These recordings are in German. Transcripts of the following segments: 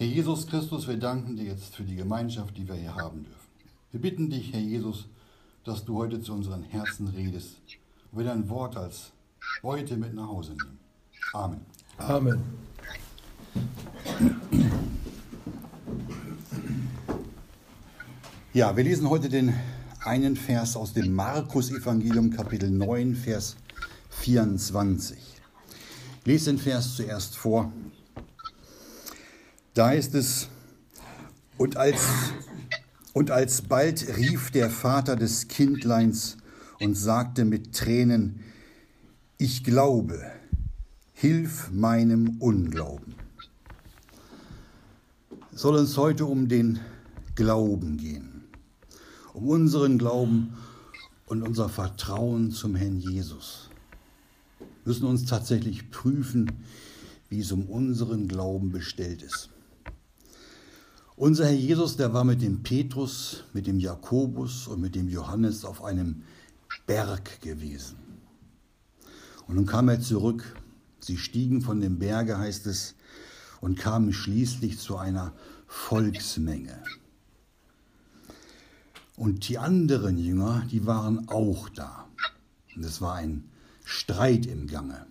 Herr Jesus Christus, wir danken dir jetzt für die Gemeinschaft, die wir hier haben dürfen. Wir bitten dich, Herr Jesus, dass du heute zu unseren Herzen redest und wir dein Wort als Beute mit nach Hause nehmen. Amen. Amen. Ja, wir lesen heute den einen Vers aus dem Markus-Evangelium, Kapitel 9, Vers 24. Ich lese den Vers zuerst vor. Da ist es, und als, und alsbald rief der Vater des Kindleins und sagte mit Tränen, ich glaube, hilf meinem Unglauben. Es soll uns heute um den Glauben gehen, um unseren Glauben und unser Vertrauen zum Herrn Jesus. Wir müssen uns tatsächlich prüfen, wie es um unseren Glauben bestellt ist. Unser Herr Jesus, der war mit dem Petrus, mit dem Jakobus und mit dem Johannes auf einem Berg gewesen. Und nun kam er zurück. Sie stiegen von dem Berge, heißt es, und kamen schließlich zu einer Volksmenge. Und die anderen Jünger, die waren auch da. Und es war ein Streit im Gange.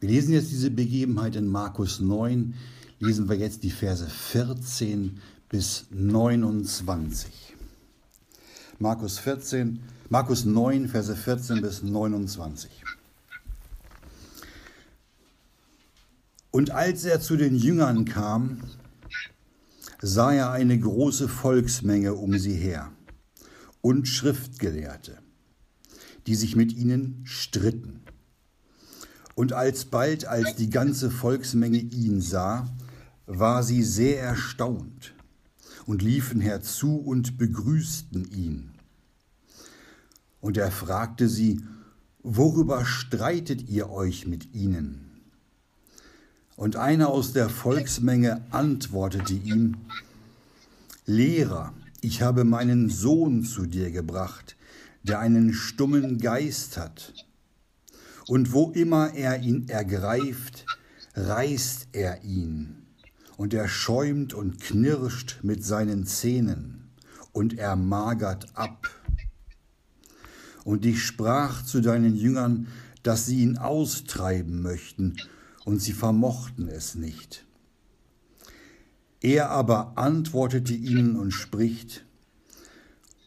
Wir lesen jetzt diese Begebenheit in Markus 9, lesen wir jetzt die Verse 14 bis 29. Markus 14, Markus 9, Verse 14 bis 29. Und als er zu den Jüngern kam, sah er eine große Volksmenge um sie her und Schriftgelehrte, die sich mit ihnen stritten. Und alsbald, als die ganze Volksmenge ihn sah, war sie sehr erstaunt und liefen herzu und begrüßten ihn. Und er fragte sie, worüber streitet ihr euch mit ihnen? Und einer aus der Volksmenge antwortete ihm, Lehrer, ich habe meinen Sohn zu dir gebracht, der einen stummen Geist hat. Und wo immer er ihn ergreift, reißt er ihn und er schäumt und knirscht mit seinen Zähnen, und er magert ab. Und ich sprach zu deinen Jüngern, dass sie ihn austreiben möchten, und sie vermochten es nicht. Er aber antwortete ihnen und spricht,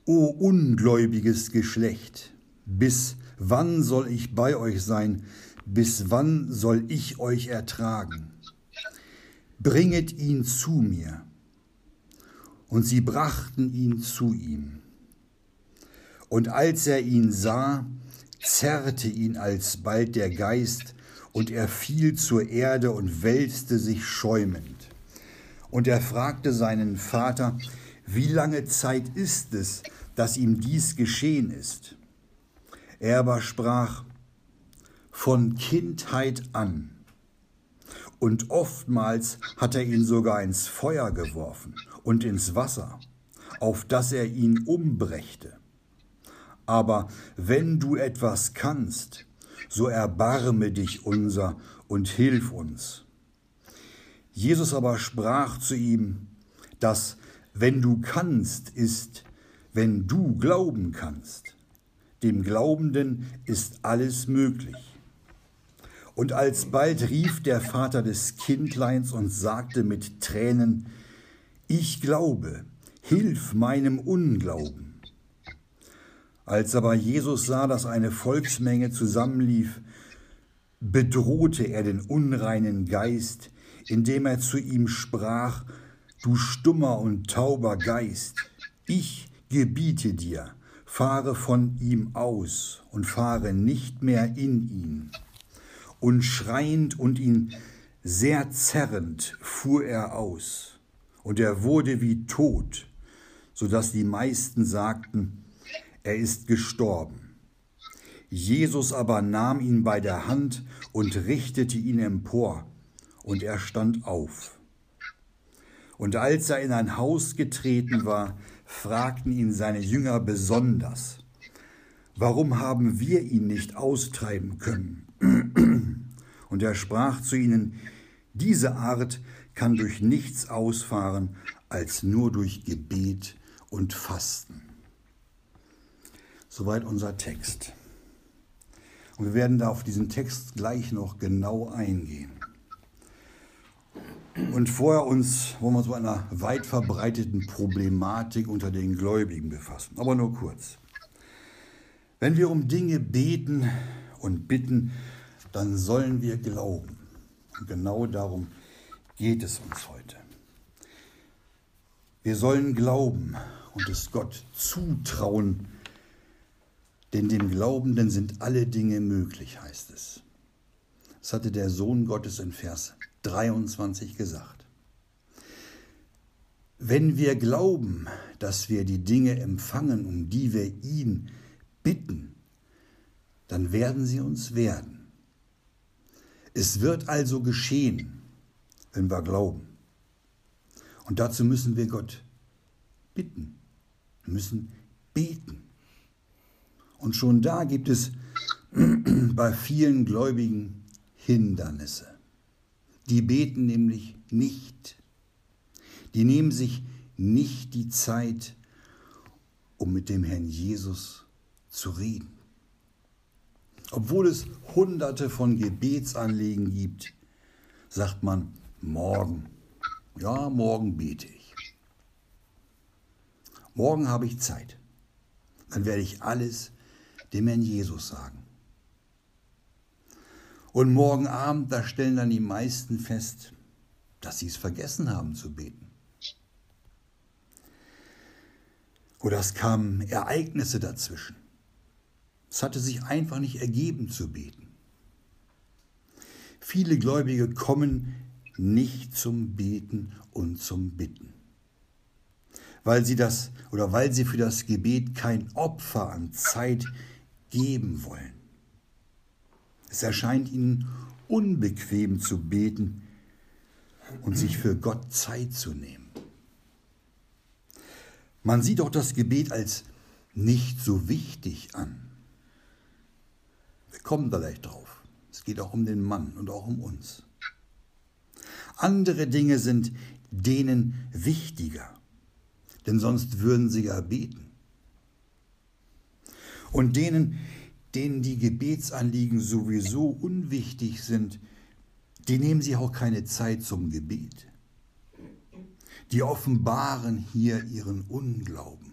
O ungläubiges Geschlecht, bis wann soll ich bei euch sein, bis wann soll ich euch ertragen? Bringet ihn zu mir. Und sie brachten ihn zu ihm. Und als er ihn sah, zerrte ihn alsbald der Geist, und er fiel zur Erde und wälzte sich schäumend. Und er fragte seinen Vater, wie lange Zeit ist es, dass ihm dies geschehen ist? Er aber sprach, von Kindheit an und oftmals hat er ihn sogar ins Feuer geworfen und ins Wasser, auf dass er ihn umbrächte. Aber wenn du etwas kannst, so erbarme dich unser und hilf uns. Jesus aber sprach zu ihm, dass wenn du kannst ist, wenn du glauben kannst. Dem Glaubenden ist alles möglich. Und alsbald rief der Vater des Kindleins und sagte mit Tränen, Ich glaube, hilf meinem Unglauben. Als aber Jesus sah, dass eine Volksmenge zusammenlief, bedrohte er den unreinen Geist, indem er zu ihm sprach, Du stummer und tauber Geist, ich gebiete dir, fahre von ihm aus und fahre nicht mehr in ihn und schreiend und ihn sehr zerrend fuhr er aus, und er wurde wie tot, so dass die meisten sagten, er ist gestorben. Jesus aber nahm ihn bei der Hand und richtete ihn empor, und er stand auf. Und als er in ein Haus getreten war, fragten ihn seine Jünger besonders, warum haben wir ihn nicht austreiben können? Und er sprach zu ihnen, diese Art kann durch nichts ausfahren als nur durch Gebet und Fasten. Soweit unser Text. Und wir werden da auf diesen Text gleich noch genau eingehen. Und vorher uns wollen wir uns mit einer weit verbreiteten Problematik unter den Gläubigen befassen, aber nur kurz. Wenn wir um Dinge beten und bitten, dann sollen wir glauben. Und genau darum geht es uns heute. Wir sollen glauben und es Gott zutrauen, denn dem Glaubenden sind alle Dinge möglich, heißt es. Das hatte der Sohn Gottes in Vers 23 gesagt. Wenn wir glauben, dass wir die Dinge empfangen, um die wir ihn bitten, dann werden sie uns werden. Es wird also geschehen, wenn wir glauben. Und dazu müssen wir Gott bitten. Wir müssen beten. Und schon da gibt es bei vielen Gläubigen Hindernisse. Die beten nämlich nicht. Die nehmen sich nicht die Zeit, um mit dem Herrn Jesus zu reden. Obwohl es hunderte von Gebetsanliegen gibt, sagt man morgen. Ja, morgen bete ich. Morgen habe ich Zeit. Dann werde ich alles dem Herrn Jesus sagen. Und morgen Abend, da stellen dann die meisten fest, dass sie es vergessen haben zu beten. Oder es kamen Ereignisse dazwischen. Es hatte sich einfach nicht ergeben zu beten. Viele Gläubige kommen nicht zum Beten und zum Bitten. Weil sie das oder weil sie für das Gebet kein Opfer an Zeit geben wollen. Es erscheint ihnen unbequem zu beten und sich für Gott Zeit zu nehmen. Man sieht auch das Gebet als nicht so wichtig an. Wir kommen da gleich drauf. Es geht auch um den Mann und auch um uns. Andere Dinge sind denen wichtiger, denn sonst würden sie ja beten. Und denen, denen die Gebetsanliegen sowieso unwichtig sind, die nehmen sich auch keine Zeit zum Gebet. Die offenbaren hier ihren Unglauben.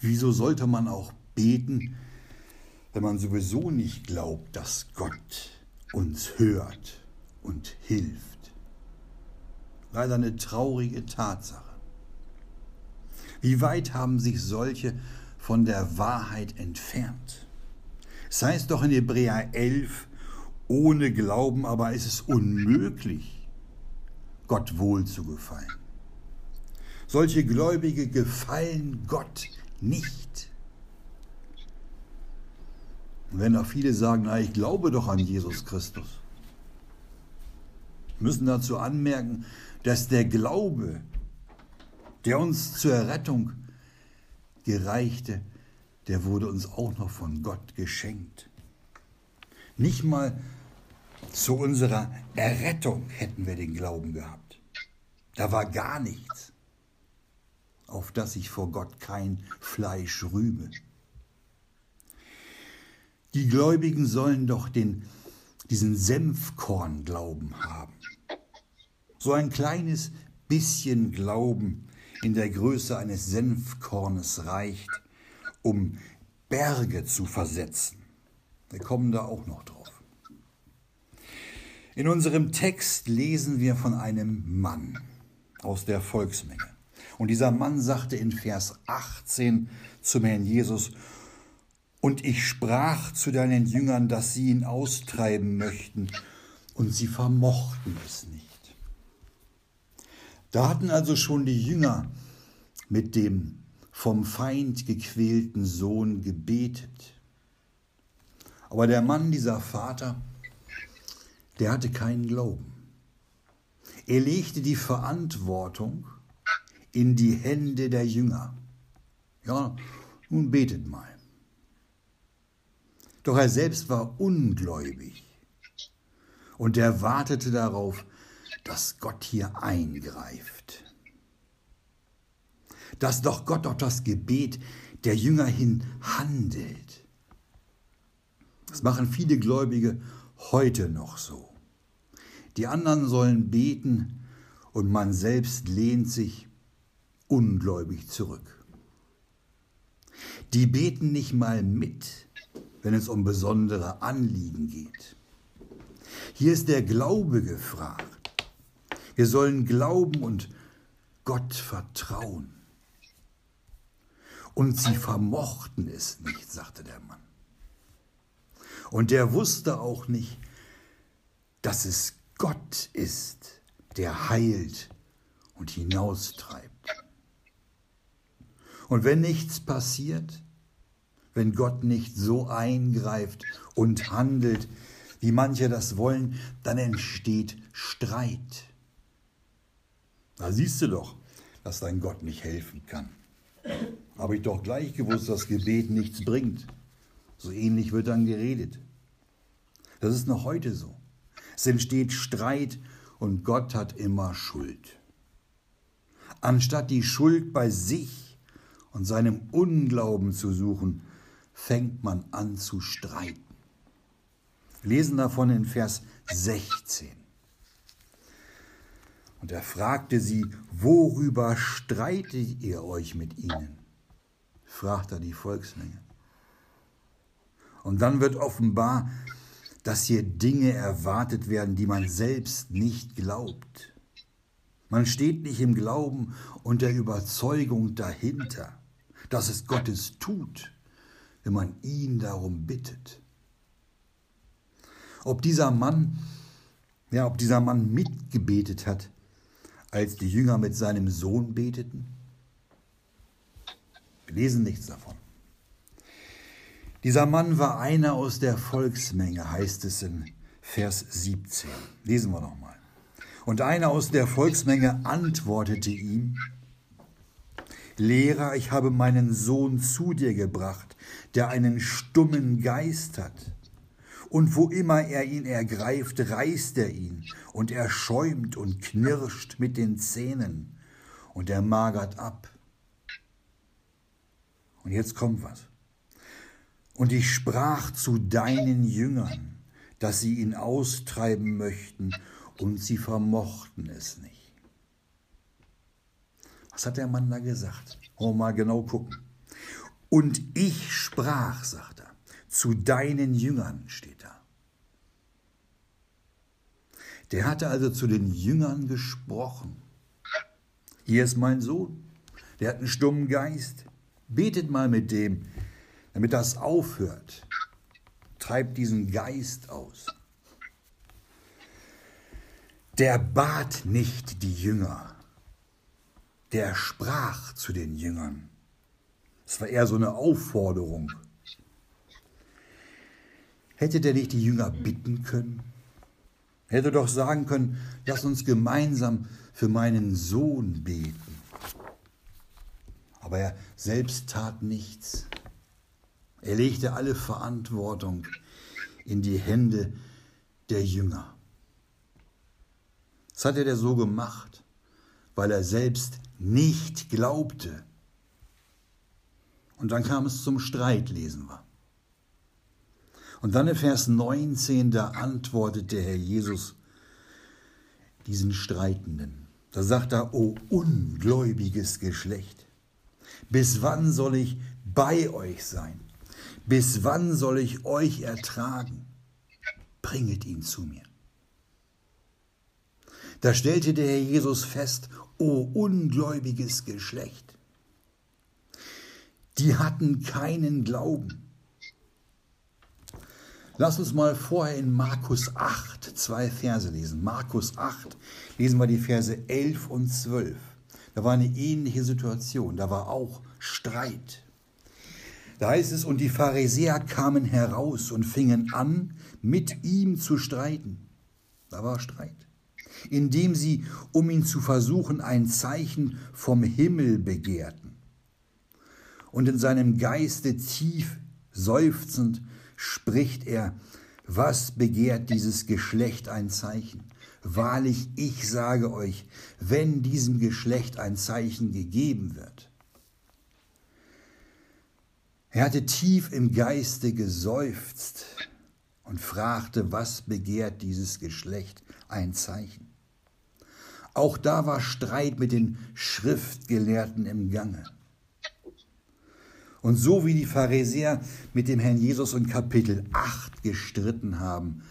Wieso sollte man auch beten, wenn man sowieso nicht glaubt, dass Gott uns hört und hilft? Leider eine traurige Tatsache. Wie weit haben sich solche von der Wahrheit entfernt? Es heißt doch in Hebräer 11, ohne Glauben aber ist es unmöglich, Gott wohl zu gefallen. Solche Gläubige gefallen Gott nicht. Und wenn auch viele sagen, na, ich glaube doch an Jesus Christus, müssen dazu anmerken, dass der Glaube der uns zur Errettung gereichte, der wurde uns auch noch von Gott geschenkt. Nicht mal zu unserer Errettung hätten wir den Glauben gehabt. Da war gar nichts, auf das ich vor Gott kein Fleisch rühme. Die Gläubigen sollen doch den, diesen Senfkorn-Glauben haben. So ein kleines bisschen Glauben, in der Größe eines Senfkornes reicht, um Berge zu versetzen. Wir kommen da auch noch drauf. In unserem Text lesen wir von einem Mann aus der Volksmenge. Und dieser Mann sagte in Vers 18 zum Herrn Jesus, und ich sprach zu deinen Jüngern, dass sie ihn austreiben möchten, und sie vermochten es nicht. Da hatten also schon die Jünger mit dem vom Feind gequälten Sohn gebetet. Aber der Mann, dieser Vater, der hatte keinen Glauben. Er legte die Verantwortung in die Hände der Jünger. Ja, nun betet mal. Doch er selbst war ungläubig. Und er wartete darauf, dass Gott hier eingreift. Dass doch Gott auf das Gebet der Jünger hin handelt. Das machen viele Gläubige heute noch so. Die anderen sollen beten und man selbst lehnt sich ungläubig zurück. Die beten nicht mal mit, wenn es um besondere Anliegen geht. Hier ist der Glaube gefragt. Wir sollen glauben und Gott vertrauen. Und sie vermochten es nicht, sagte der Mann. Und er wusste auch nicht, dass es Gott ist, der heilt und hinaustreibt. Und wenn nichts passiert, wenn Gott nicht so eingreift und handelt, wie manche das wollen, dann entsteht Streit. Da siehst du doch, dass dein Gott nicht helfen kann. Habe ich doch gleich gewusst, dass Gebet nichts bringt. So ähnlich wird dann geredet. Das ist noch heute so. Es entsteht Streit und Gott hat immer Schuld. Anstatt die Schuld bei sich und seinem Unglauben zu suchen, fängt man an zu streiten. Lesen davon in Vers 16. Und er fragte sie, worüber streitet ihr euch mit ihnen? fragt er die Volksmenge. Und dann wird offenbar, dass hier Dinge erwartet werden, die man selbst nicht glaubt. Man steht nicht im Glauben und der Überzeugung dahinter, dass es Gottes tut, wenn man ihn darum bittet. Ob dieser Mann, ja, ob dieser Mann mitgebetet hat, als die Jünger mit seinem Sohn beteten? Wir lesen nichts davon. Dieser Mann war einer aus der Volksmenge, heißt es in Vers 17. Lesen wir nochmal. Und einer aus der Volksmenge antwortete ihm, Lehrer, ich habe meinen Sohn zu dir gebracht, der einen stummen Geist hat. Und wo immer er ihn ergreift, reißt er ihn, und er schäumt und knirscht mit den Zähnen, und er magert ab. Und jetzt kommt was. Und ich sprach zu deinen Jüngern, dass sie ihn austreiben möchten, und sie vermochten es nicht. Was hat der Mann da gesagt? Wollen mal genau gucken. Und ich sprach, sagt er, zu deinen Jüngern steht da. Der hatte also zu den Jüngern gesprochen. Hier ist mein Sohn, der hat einen stummen Geist. Betet mal mit dem, damit das aufhört. Treibt diesen Geist aus. Der bat nicht die Jünger, der sprach zu den Jüngern. Es war eher so eine Aufforderung. Hätte der nicht die Jünger bitten können? Hätte doch sagen können, lass uns gemeinsam für meinen Sohn beten. Aber er selbst tat nichts. Er legte alle Verantwortung in die Hände der Jünger. Das hat er so gemacht, weil er selbst nicht glaubte. Und dann kam es zum Streit, lesen wir. Und dann in Vers 19, da antwortet der Herr Jesus diesen Streitenden. Da sagt er, o ungläubiges Geschlecht, bis wann soll ich bei euch sein? Bis wann soll ich euch ertragen? Bringet ihn zu mir. Da stellte der Herr Jesus fest, o ungläubiges Geschlecht. Die hatten keinen Glauben. Lass uns mal vorher in Markus 8 zwei Verse lesen. Markus 8 lesen wir die Verse 11 und 12. Da war eine ähnliche Situation, da war auch Streit. Da heißt es, und die Pharisäer kamen heraus und fingen an, mit ihm zu streiten. Da war Streit. Indem sie, um ihn zu versuchen, ein Zeichen vom Himmel begehrten. Und in seinem Geiste tief seufzend spricht er, Was begehrt dieses Geschlecht ein Zeichen? Wahrlich, ich sage euch, wenn diesem Geschlecht ein Zeichen gegeben wird. Er hatte tief im Geiste geseufzt und fragte, was begehrt dieses Geschlecht ein Zeichen? Auch da war Streit mit den Schriftgelehrten im Gange. Und so wie die Pharisäer mit dem Herrn Jesus in Kapitel 8 gestritten haben,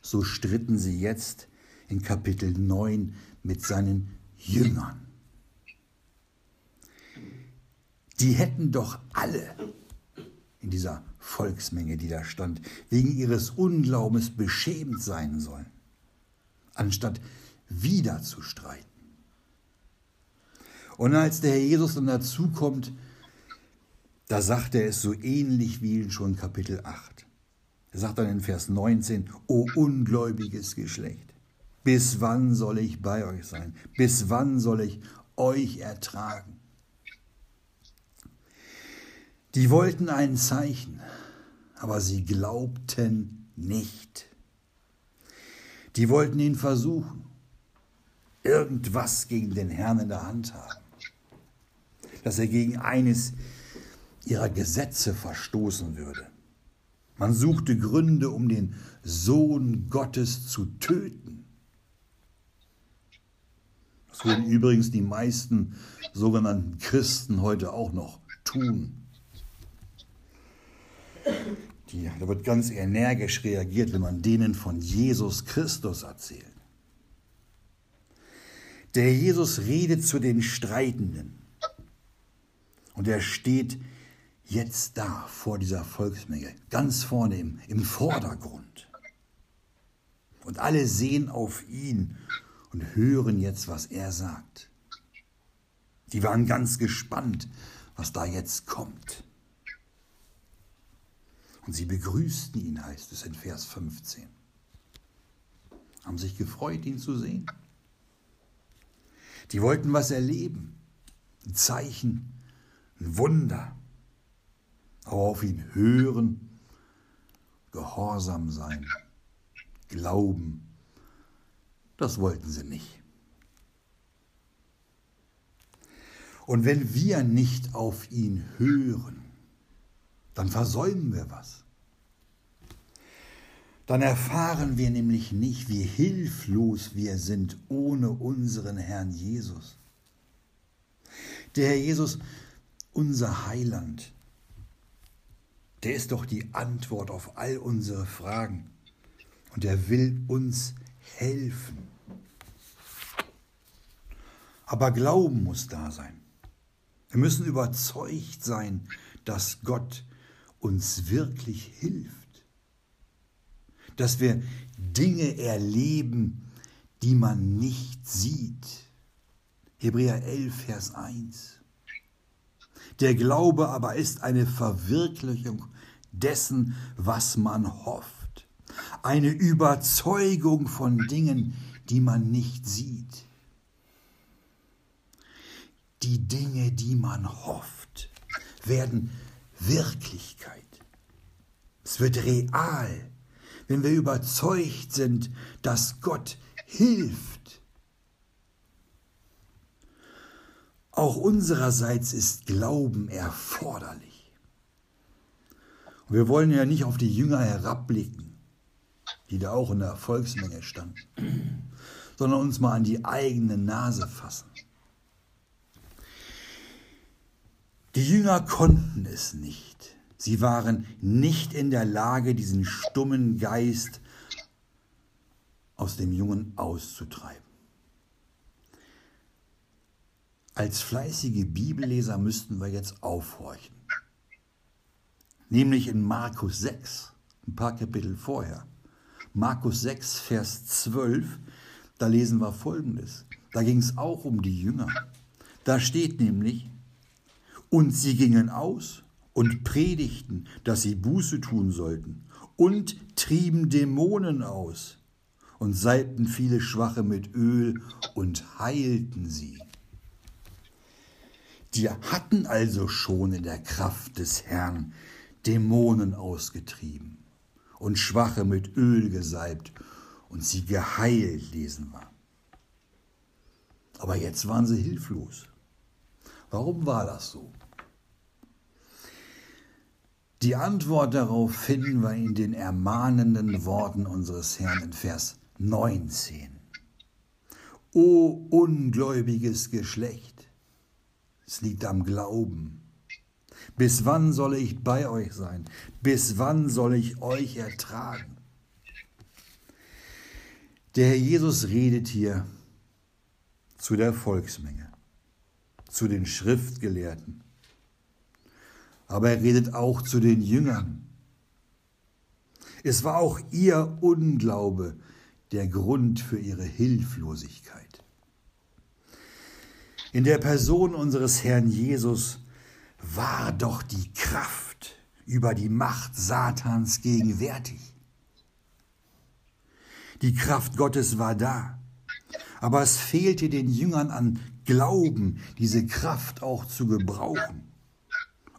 so stritten sie jetzt in Kapitel 9 mit seinen Jüngern. Die hätten doch alle in dieser Volksmenge, die da stand, wegen ihres Unglaubens beschämt sein sollen, anstatt wieder zu streiten. Und als der Herr Jesus dann dazukommt, da sagt er es so ähnlich wie in schon Kapitel 8. Er sagt dann in Vers 19, O ungläubiges Geschlecht, bis wann soll ich bei euch sein? Bis wann soll ich euch ertragen? Die wollten ein Zeichen, aber sie glaubten nicht. Die wollten ihn versuchen, irgendwas gegen den Herrn in der Hand haben, dass er gegen eines ihrer Gesetze verstoßen würde. Man suchte Gründe, um den Sohn Gottes zu töten. Das würden übrigens die meisten sogenannten Christen heute auch noch tun. Die, da wird ganz energisch reagiert, wenn man denen von Jesus Christus erzählt. Der Jesus redet zu den Streitenden und er steht jetzt da vor dieser Volksmenge, ganz vorne im, im Vordergrund. Und alle sehen auf ihn und hören jetzt, was er sagt. Die waren ganz gespannt, was da jetzt kommt. Und sie begrüßten ihn, heißt es in Vers 15. Haben sich gefreut, ihn zu sehen. Die wollten was erleben. Ein Zeichen, ein Wunder aber auf ihn hören, gehorsam sein, glauben, das wollten sie nicht. Und wenn wir nicht auf ihn hören, dann versäumen wir was. Dann erfahren wir nämlich nicht, wie hilflos wir sind ohne unseren Herrn Jesus. Der Herr Jesus, unser Heiland, der ist doch die Antwort auf all unsere Fragen. Und er will uns helfen. Aber Glauben muss da sein. Wir müssen überzeugt sein, dass Gott uns wirklich hilft. Dass wir Dinge erleben, die man nicht sieht. Hebräer 11, Vers 1. Der Glaube aber ist eine Verwirklichung dessen, was man hofft. Eine Überzeugung von Dingen, die man nicht sieht. Die Dinge, die man hofft, werden Wirklichkeit. Es wird real, wenn wir überzeugt sind, dass Gott hilft. Auch unsererseits ist Glauben erforderlich. Wir wollen ja nicht auf die Jünger herabblicken, die da auch in der Volksmenge standen, sondern uns mal an die eigene Nase fassen. Die Jünger konnten es nicht. Sie waren nicht in der Lage, diesen stummen Geist aus dem Jungen auszutreiben. Als fleißige Bibelleser müssten wir jetzt aufhorchen nämlich in Markus 6, ein paar Kapitel vorher. Markus 6, Vers 12, da lesen wir Folgendes. Da ging es auch um die Jünger. Da steht nämlich, und sie gingen aus und predigten, dass sie Buße tun sollten, und trieben Dämonen aus und salbten viele Schwache mit Öl und heilten sie. Die hatten also schon in der Kraft des Herrn Dämonen ausgetrieben und Schwache mit Öl gesalbt und sie geheilt, lesen wir. Aber jetzt waren sie hilflos. Warum war das so? Die Antwort darauf finden wir in den ermahnenden Worten unseres Herrn in Vers 19. O ungläubiges Geschlecht, es liegt am Glauben. Bis wann soll ich bei euch sein? Bis wann soll ich euch ertragen? Der Herr Jesus redet hier zu der Volksmenge, zu den Schriftgelehrten, aber er redet auch zu den Jüngern. Es war auch ihr Unglaube der Grund für ihre Hilflosigkeit. In der Person unseres Herrn Jesus war doch die Kraft über die Macht Satans gegenwärtig. Die Kraft Gottes war da, aber es fehlte den Jüngern an Glauben, diese Kraft auch zu gebrauchen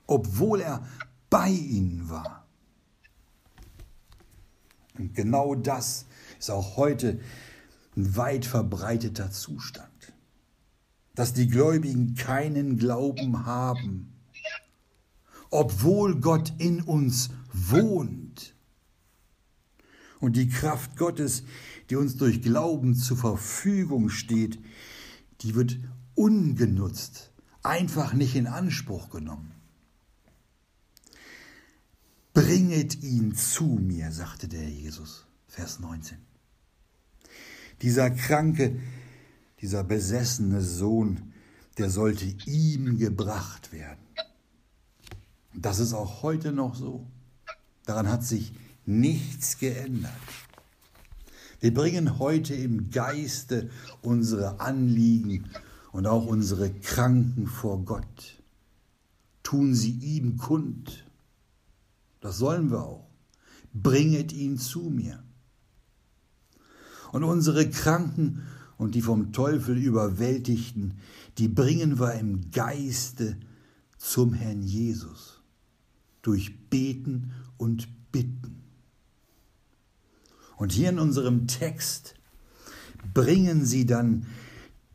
obwohl er bei ihnen war. Und genau das ist auch heute ein weit verbreiteter Zustand, dass die Gläubigen keinen Glauben haben, obwohl Gott in uns wohnt. Und die Kraft Gottes, die uns durch Glauben zur Verfügung steht, die wird ungenutzt, einfach nicht in Anspruch genommen. Bringet ihn zu mir, sagte der Jesus, Vers 19. Dieser kranke, dieser besessene Sohn, der sollte ihm gebracht werden. Das ist auch heute noch so. Daran hat sich nichts geändert. Wir bringen heute im Geiste unsere Anliegen und auch unsere Kranken vor Gott. Tun sie ihm kund das sollen wir auch. Bringet ihn zu mir. Und unsere Kranken und die vom Teufel überwältigten, die bringen wir im Geiste zum Herrn Jesus durch Beten und Bitten. Und hier in unserem Text bringen sie dann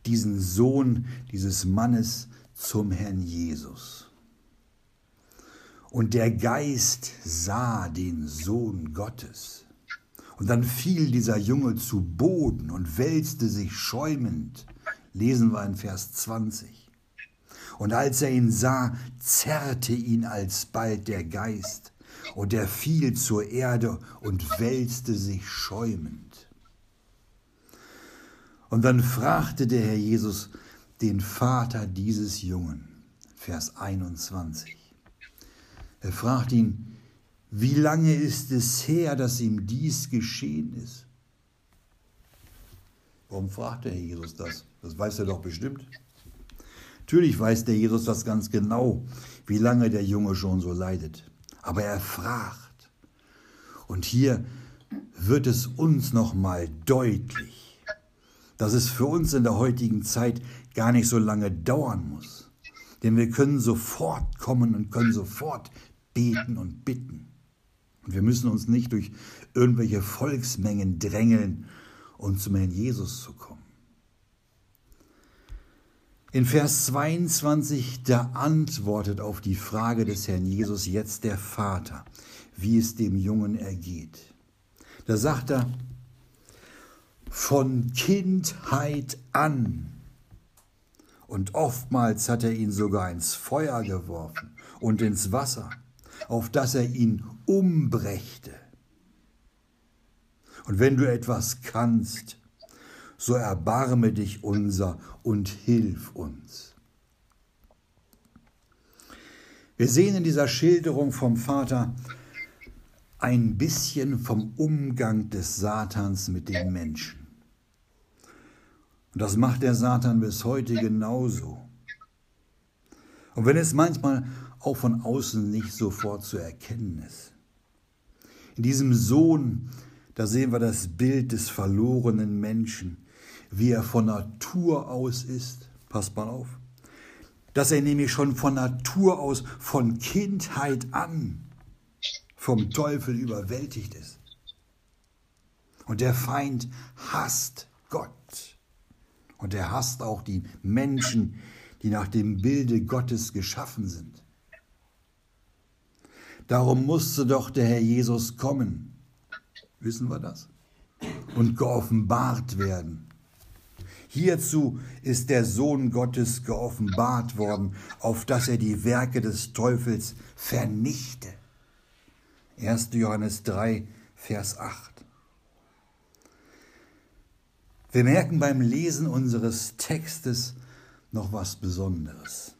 diesen Sohn dieses Mannes zum Herrn Jesus. Und der Geist sah den Sohn Gottes. Und dann fiel dieser Junge zu Boden und wälzte sich schäumend. Lesen wir in Vers 20. Und als er ihn sah, zerrte ihn alsbald der Geist, und er fiel zur Erde und wälzte sich schäumend. Und dann fragte der Herr Jesus den Vater dieses Jungen, Vers 21. Er fragt ihn, wie lange ist es her, dass ihm dies geschehen ist? Warum fragt der Jesus das? Das weiß er doch bestimmt. Natürlich weiß der Jesus das ganz genau, wie lange der Junge schon so leidet. Aber er fragt. Und hier wird es uns nochmal deutlich, dass es für uns in der heutigen Zeit gar nicht so lange dauern muss. Denn wir können sofort kommen und können sofort beten und bitten. Und wir müssen uns nicht durch irgendwelche Volksmengen drängeln, um zum Herrn Jesus zu kommen. In Vers 22, da antwortet auf die Frage des Herrn Jesus jetzt der Vater, wie es dem Jungen ergeht. Da sagt er, von Kindheit an. Und oftmals hat er ihn sogar ins Feuer geworfen und ins Wasser auf dass er ihn umbrächte. Und wenn du etwas kannst, so erbarme dich unser und hilf uns. Wir sehen in dieser Schilderung vom Vater ein bisschen vom Umgang des Satans mit den Menschen. Und das macht der Satan bis heute genauso. Und wenn es manchmal auch von außen nicht sofort zu erkennen ist. In diesem Sohn, da sehen wir das Bild des verlorenen Menschen, wie er von Natur aus ist. Passt mal auf. Dass er nämlich schon von Natur aus, von Kindheit an, vom Teufel überwältigt ist. Und der Feind hasst Gott. Und er hasst auch die Menschen, die nach dem Bilde Gottes geschaffen sind. Darum musste doch der Herr Jesus kommen. Wissen wir das? Und geoffenbart werden. Hierzu ist der Sohn Gottes geoffenbart worden, auf dass er die Werke des Teufels vernichte. 1. Johannes 3, Vers 8. Wir merken beim Lesen unseres Textes noch was Besonderes,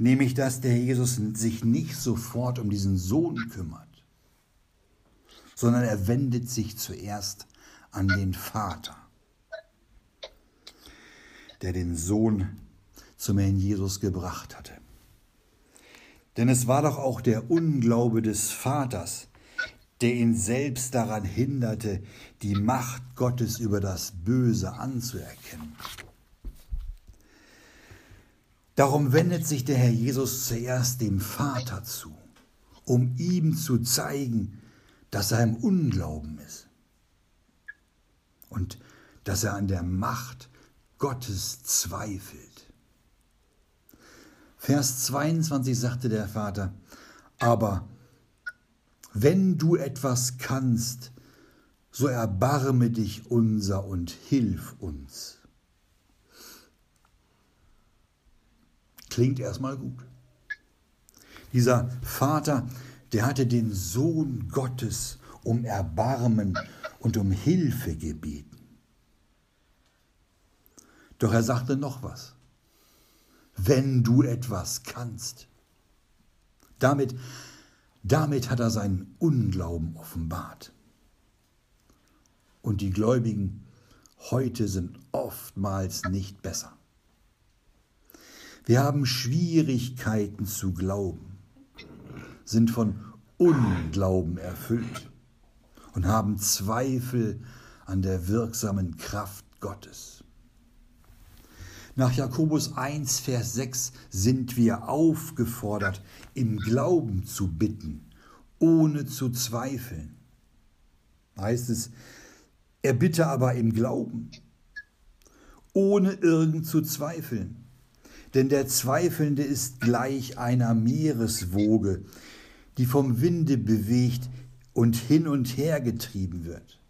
nämlich dass der Jesus sich nicht sofort um diesen Sohn kümmert, sondern er wendet sich zuerst an den Vater, der den Sohn zum Herrn Jesus gebracht hatte. Denn es war doch auch der Unglaube des Vaters, der ihn selbst daran hinderte, die Macht Gottes über das Böse anzuerkennen. Darum wendet sich der Herr Jesus zuerst dem Vater zu, um ihm zu zeigen, dass er im Unglauben ist und dass er an der Macht Gottes zweifelt. Vers 22 sagte der Vater, aber wenn du etwas kannst, so erbarme dich unser und hilf uns. Klingt erstmal gut. Dieser Vater, der hatte den Sohn Gottes um Erbarmen und um Hilfe gebeten. Doch er sagte noch was. Wenn du etwas kannst. Damit damit hat er seinen Unglauben offenbart. Und die Gläubigen heute sind oftmals nicht besser. Wir haben Schwierigkeiten zu glauben, sind von Unglauben erfüllt und haben Zweifel an der wirksamen Kraft Gottes. Nach Jakobus 1, Vers 6 sind wir aufgefordert, im Glauben zu bitten, ohne zu zweifeln. Heißt es, er bitte aber im Glauben, ohne irgend zu zweifeln. Denn der Zweifelnde ist gleich einer Meereswoge, die vom Winde bewegt und hin und her getrieben wird.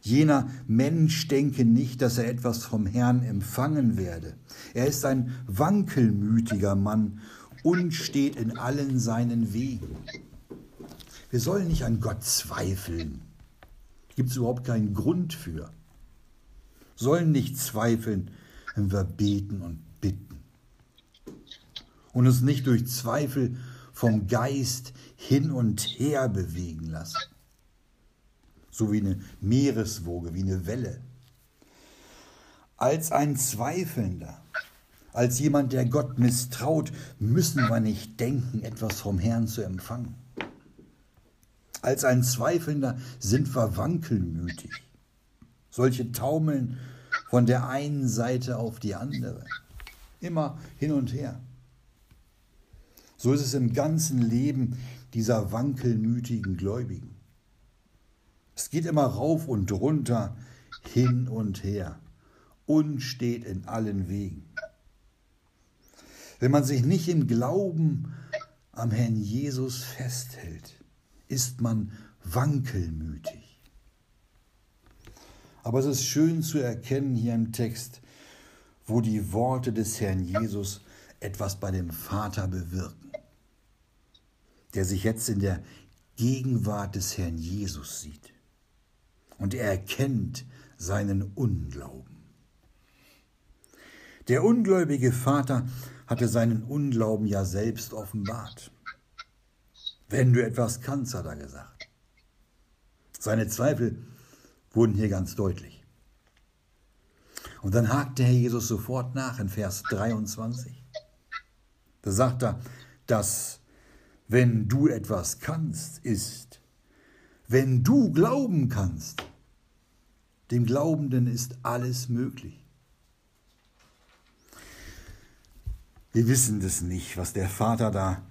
Jener Mensch denke nicht, dass er etwas vom Herrn empfangen werde. Er ist ein wankelmütiger Mann und steht in allen seinen Wegen. Wir sollen nicht an Gott zweifeln. Gibt es überhaupt keinen Grund für. Sollen nicht zweifeln, wenn wir beten und bitten. Und uns nicht durch Zweifel vom Geist hin und her bewegen lassen so wie eine Meereswoge, wie eine Welle. Als ein Zweifelnder, als jemand, der Gott misstraut, müssen wir nicht denken, etwas vom Herrn zu empfangen. Als ein Zweifelnder sind wir wankelmütig. Solche taumeln von der einen Seite auf die andere, immer hin und her. So ist es im ganzen Leben dieser wankelmütigen Gläubigen. Es geht immer rauf und runter, hin und her, unstet in allen Wegen. Wenn man sich nicht im Glauben am Herrn Jesus festhält, ist man wankelmütig. Aber es ist schön zu erkennen hier im Text, wo die Worte des Herrn Jesus etwas bei dem Vater bewirken, der sich jetzt in der Gegenwart des Herrn Jesus sieht und er erkennt seinen Unglauben. Der ungläubige Vater hatte seinen Unglauben ja selbst offenbart. Wenn du etwas kannst, hat er gesagt. Seine Zweifel wurden hier ganz deutlich. Und dann hakt der Herr Jesus sofort nach in Vers 23. Da sagt er, dass wenn du etwas kannst, ist, wenn du glauben kannst, dem Glaubenden ist alles möglich. Wir wissen das nicht, was der Vater da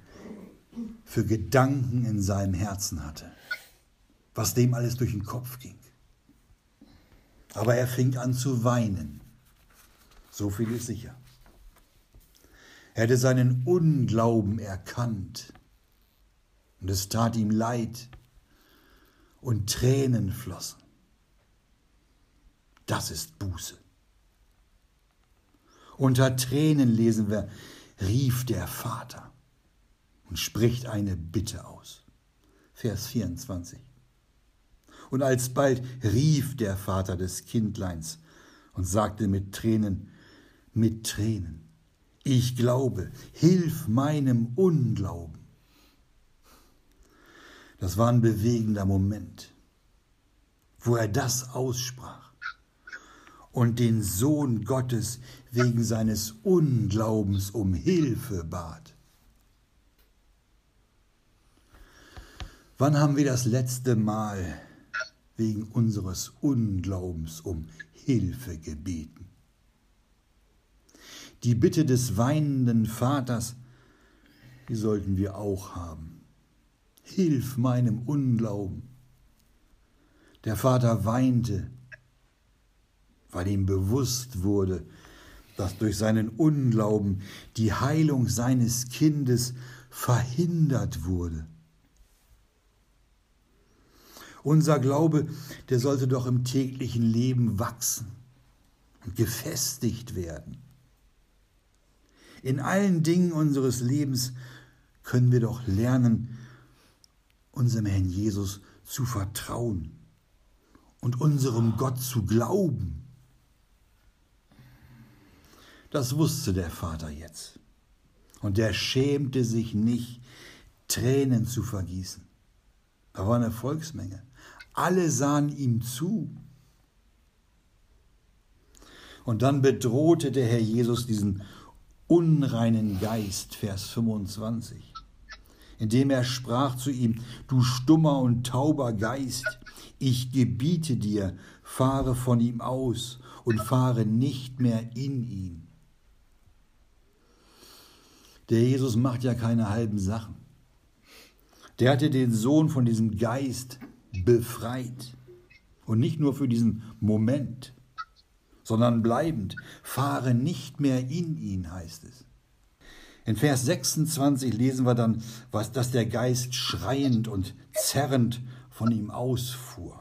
für Gedanken in seinem Herzen hatte. was dem alles durch den Kopf ging. Aber er fing an zu weinen. So viel ist sicher. Er hätte seinen Unglauben erkannt. Und es tat ihm leid. Und Tränen flossen. Das ist Buße. Unter Tränen lesen wir, rief der Vater und spricht eine Bitte aus. Vers 24. Und alsbald rief der Vater des Kindleins und sagte mit Tränen, mit Tränen, ich glaube, hilf meinem Unglauben. Das war ein bewegender Moment, wo er das aussprach und den Sohn Gottes wegen seines Unglaubens um Hilfe bat. Wann haben wir das letzte Mal wegen unseres Unglaubens um Hilfe gebeten? Die Bitte des weinenden Vaters, die sollten wir auch haben. Hilf meinem Unglauben. Der Vater weinte, weil ihm bewusst wurde, dass durch seinen Unglauben die Heilung seines Kindes verhindert wurde. Unser Glaube, der sollte doch im täglichen Leben wachsen und gefestigt werden. In allen Dingen unseres Lebens können wir doch lernen, unserem Herrn Jesus zu vertrauen und unserem Gott zu glauben. Das wusste der Vater jetzt. Und er schämte sich nicht, Tränen zu vergießen. Da war eine Volksmenge. Alle sahen ihm zu. Und dann bedrohte der Herr Jesus diesen unreinen Geist, Vers 25, indem er sprach zu ihm, du stummer und tauber Geist, ich gebiete dir, fahre von ihm aus und fahre nicht mehr in ihn. Der Jesus macht ja keine halben Sachen. Der hatte den Sohn von diesem Geist befreit. Und nicht nur für diesen Moment, sondern bleibend. Fahre nicht mehr in ihn, heißt es. In Vers 26 lesen wir dann, was, dass der Geist schreiend und zerrend von ihm ausfuhr.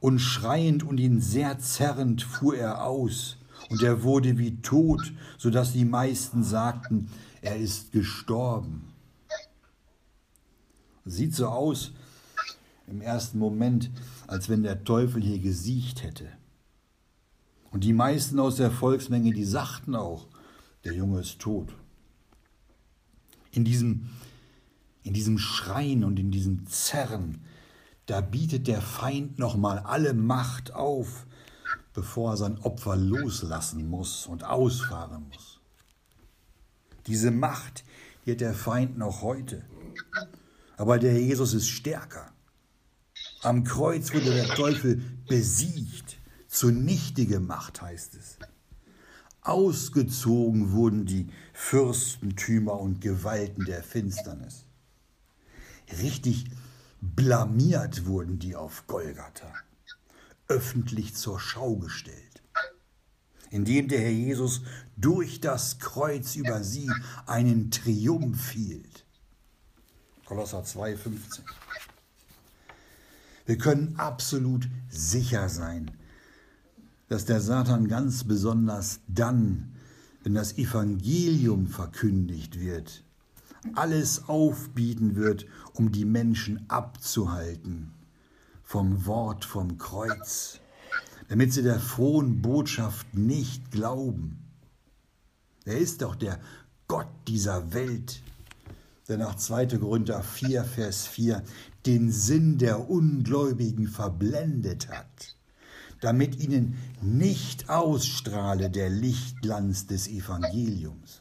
Und schreiend und ihn sehr zerrend fuhr er aus, und er wurde wie tot, so dass die meisten sagten, er ist gestorben. Sieht so aus im ersten Moment, als wenn der Teufel hier gesiegt hätte. Und die meisten aus der Volksmenge, die sagten auch, der Junge ist tot. In diesem, in diesem Schreien und in diesem Zerren, da bietet der Feind nochmal alle Macht auf, bevor er sein Opfer loslassen muss und ausfahren muss. Diese Macht, die hat der Feind noch heute. Aber der Jesus ist stärker. Am Kreuz wurde der Teufel besiegt zunichte gemacht, heißt es. Ausgezogen wurden die Fürstentümer und Gewalten der Finsternis. Richtig blamiert wurden die auf Golgatha, öffentlich zur Schau gestellt, indem der Herr Jesus durch das Kreuz über sie einen Triumph hielt. Kolosser 2,15. Wir können absolut sicher sein, dass der Satan ganz besonders dann, wenn das Evangelium verkündigt wird, alles aufbieten wird, um die Menschen abzuhalten vom Wort vom Kreuz, damit sie der frohen Botschaft nicht glauben. Er ist doch der Gott dieser Welt, der nach 2. Korinther 4, Vers 4 den Sinn der Ungläubigen verblendet hat damit ihnen nicht ausstrahle der Lichtglanz des Evangeliums.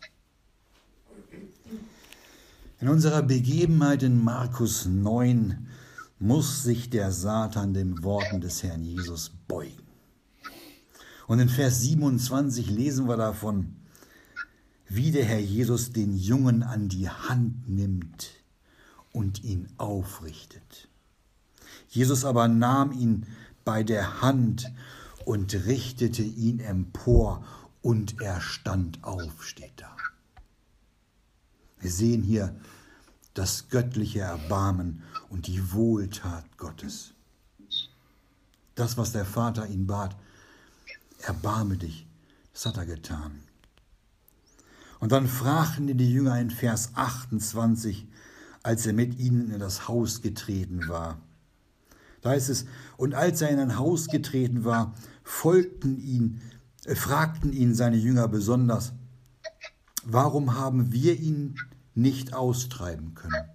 In unserer Begebenheit in Markus 9 muss sich der Satan den Worten des Herrn Jesus beugen. Und in Vers 27 lesen wir davon, wie der Herr Jesus den Jungen an die Hand nimmt und ihn aufrichtet. Jesus aber nahm ihn bei der Hand und richtete ihn empor und er stand auf, steht da. Wir sehen hier das göttliche Erbarmen und die Wohltat Gottes. Das, was der Vater ihn bat, erbarme dich, das hat er getan. Und dann fragten die Jünger in Vers 28, als er mit ihnen in das Haus getreten war. Da heißt es, und als er in ein Haus getreten war, folgten ihn, äh, fragten ihn seine Jünger besonders, warum haben wir ihn nicht austreiben können?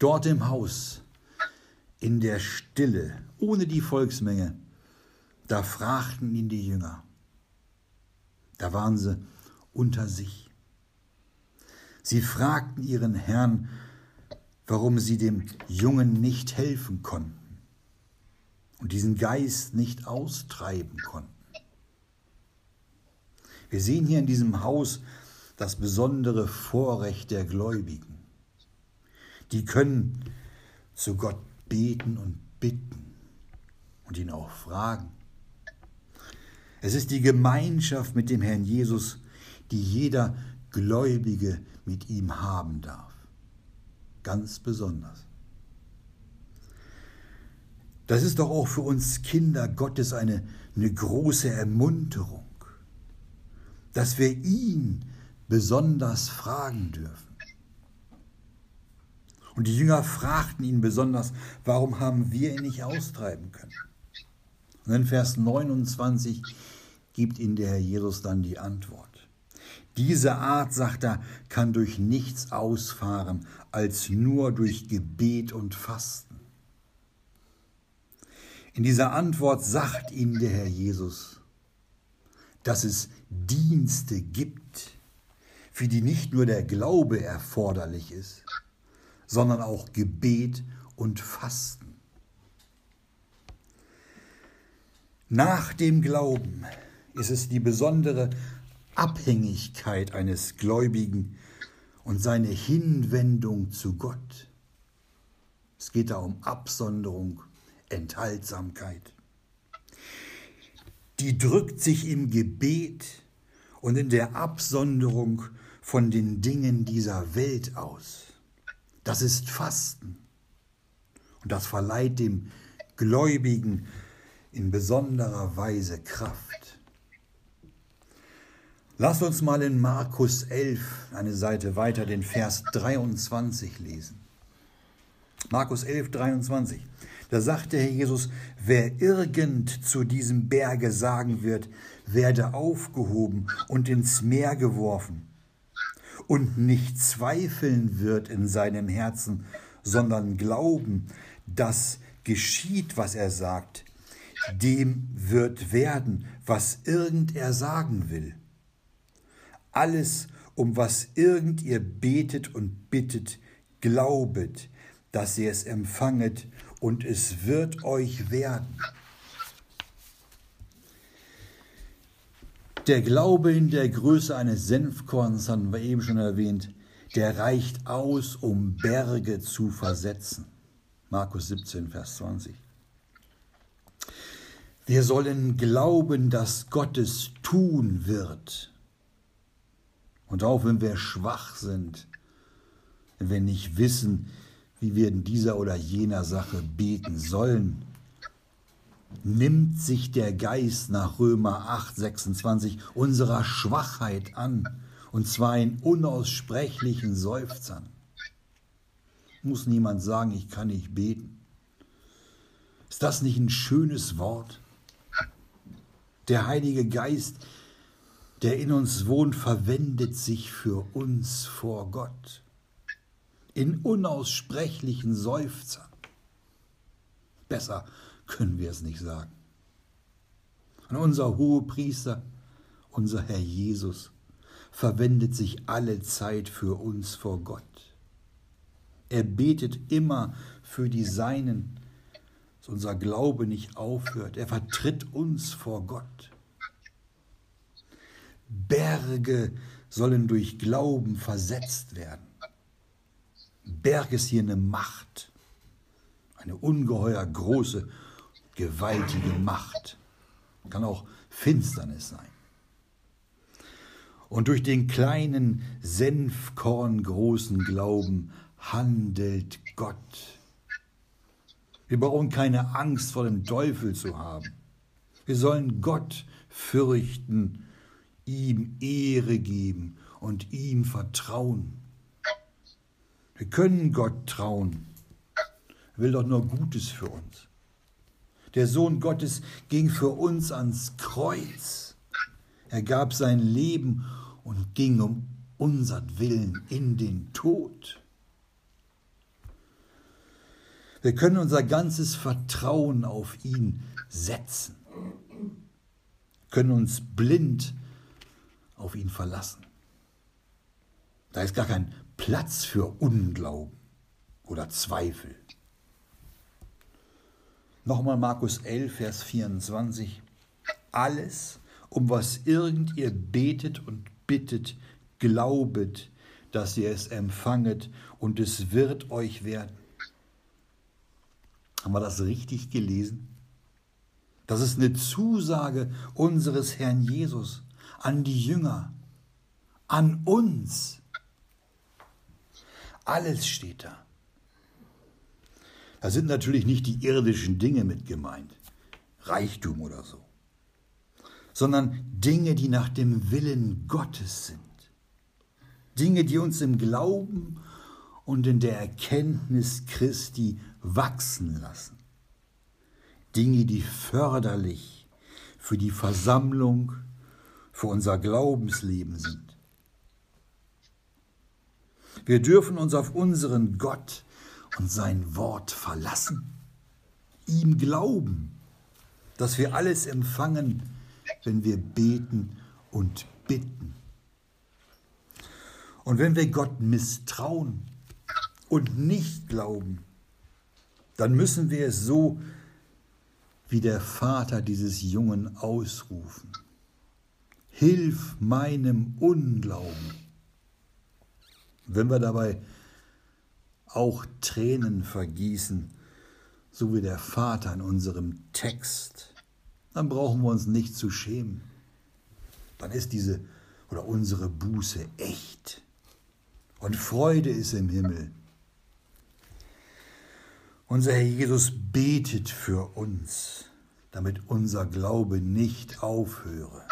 Dort im Haus, in der Stille, ohne die Volksmenge, da fragten ihn die Jünger. Da waren sie unter sich. Sie fragten ihren Herrn, warum sie dem Jungen nicht helfen konnten und diesen Geist nicht austreiben konnten. Wir sehen hier in diesem Haus das besondere Vorrecht der Gläubigen. Die können zu Gott beten und bitten und ihn auch fragen. Es ist die Gemeinschaft mit dem Herrn Jesus, die jeder Gläubige mit ihm haben darf. Ganz besonders. Das ist doch auch für uns Kinder Gottes eine, eine große Ermunterung, dass wir ihn besonders fragen dürfen. Und die Jünger fragten ihn besonders, warum haben wir ihn nicht austreiben können? Und in Vers 29 gibt ihnen der Herr Jesus dann die Antwort. Diese Art, sagt er, kann durch nichts ausfahren als nur durch Gebet und Fasten. In dieser Antwort sagt ihnen der Herr Jesus, dass es Dienste gibt, für die nicht nur der Glaube erforderlich ist, sondern auch Gebet und Fasten. Nach dem Glauben ist es die besondere Abhängigkeit eines Gläubigen und seine Hinwendung zu Gott. Es geht da um Absonderung, Enthaltsamkeit. Die drückt sich im Gebet und in der Absonderung von den Dingen dieser Welt aus. Das ist Fasten. Und das verleiht dem Gläubigen in besonderer Weise Kraft. Lass uns mal in Markus 11, eine Seite weiter, den Vers 23 lesen. Markus 11, 23. Da sagte Herr Jesus, wer irgend zu diesem Berge sagen wird, werde aufgehoben und ins Meer geworfen und nicht zweifeln wird in seinem Herzen, sondern glauben, dass geschieht, was er sagt, dem wird werden, was irgend er sagen will. Alles, um was irgend ihr betet und bittet, glaubet, dass ihr es empfanget und es wird euch werden. Der Glaube in der Größe eines Senfkorns, haben wir eben schon erwähnt, der reicht aus, um Berge zu versetzen. Markus 17, Vers 20. Wir sollen glauben, dass Gott es tun wird. Und auch wenn wir schwach sind, wenn wir nicht wissen, wie wir in dieser oder jener Sache beten sollen, nimmt sich der Geist nach Römer 8, 26 unserer Schwachheit an, und zwar in unaussprechlichen Seufzern. Muss niemand sagen, ich kann nicht beten. Ist das nicht ein schönes Wort? Der Heilige Geist der in uns wohnt, verwendet sich für uns vor Gott in unaussprechlichen Seufzern. Besser können wir es nicht sagen. Und unser Hohepriester, unser Herr Jesus, verwendet sich alle Zeit für uns vor Gott. Er betet immer für die Seinen, dass unser Glaube nicht aufhört. Er vertritt uns vor Gott. Berge sollen durch Glauben versetzt werden. Berg ist hier eine Macht, eine ungeheuer große, gewaltige Macht. Kann auch Finsternis sein. Und durch den kleinen, senfkorngroßen Glauben handelt Gott. Wir brauchen keine Angst vor dem Teufel zu haben. Wir sollen Gott fürchten, ihm Ehre geben und ihm vertrauen. Wir können Gott trauen. Er will doch nur Gutes für uns. Der Sohn Gottes ging für uns ans Kreuz. Er gab sein Leben und ging um unseren Willen in den Tod. Wir können unser ganzes Vertrauen auf ihn setzen, können uns blind auf ihn verlassen. Da ist gar kein Platz für Unglauben oder Zweifel. Nochmal Markus 11, Vers 24. Alles, um was irgend ihr betet und bittet, glaubet, dass ihr es empfanget und es wird euch werden. Haben wir das richtig gelesen? Das ist eine Zusage unseres Herrn Jesus an die Jünger, an uns. Alles steht da. Da sind natürlich nicht die irdischen Dinge mit gemeint, Reichtum oder so, sondern Dinge, die nach dem Willen Gottes sind. Dinge, die uns im Glauben und in der Erkenntnis Christi wachsen lassen. Dinge, die förderlich für die Versammlung, für unser Glaubensleben sind. Wir dürfen uns auf unseren Gott und sein Wort verlassen, ihm glauben, dass wir alles empfangen, wenn wir beten und bitten. Und wenn wir Gott misstrauen und nicht glauben, dann müssen wir es so wie der Vater dieses Jungen ausrufen. Hilf meinem Unglauben. Wenn wir dabei auch Tränen vergießen, so wie der Vater in unserem Text, dann brauchen wir uns nicht zu schämen. Dann ist diese oder unsere Buße echt. Und Freude ist im Himmel. Unser Herr Jesus betet für uns, damit unser Glaube nicht aufhöre.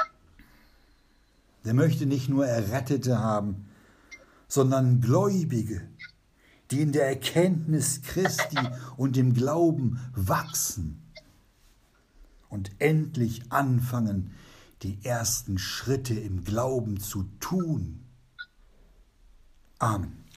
Der möchte nicht nur Errettete haben, sondern Gläubige, die in der Erkenntnis Christi und im Glauben wachsen und endlich anfangen, die ersten Schritte im Glauben zu tun. Amen.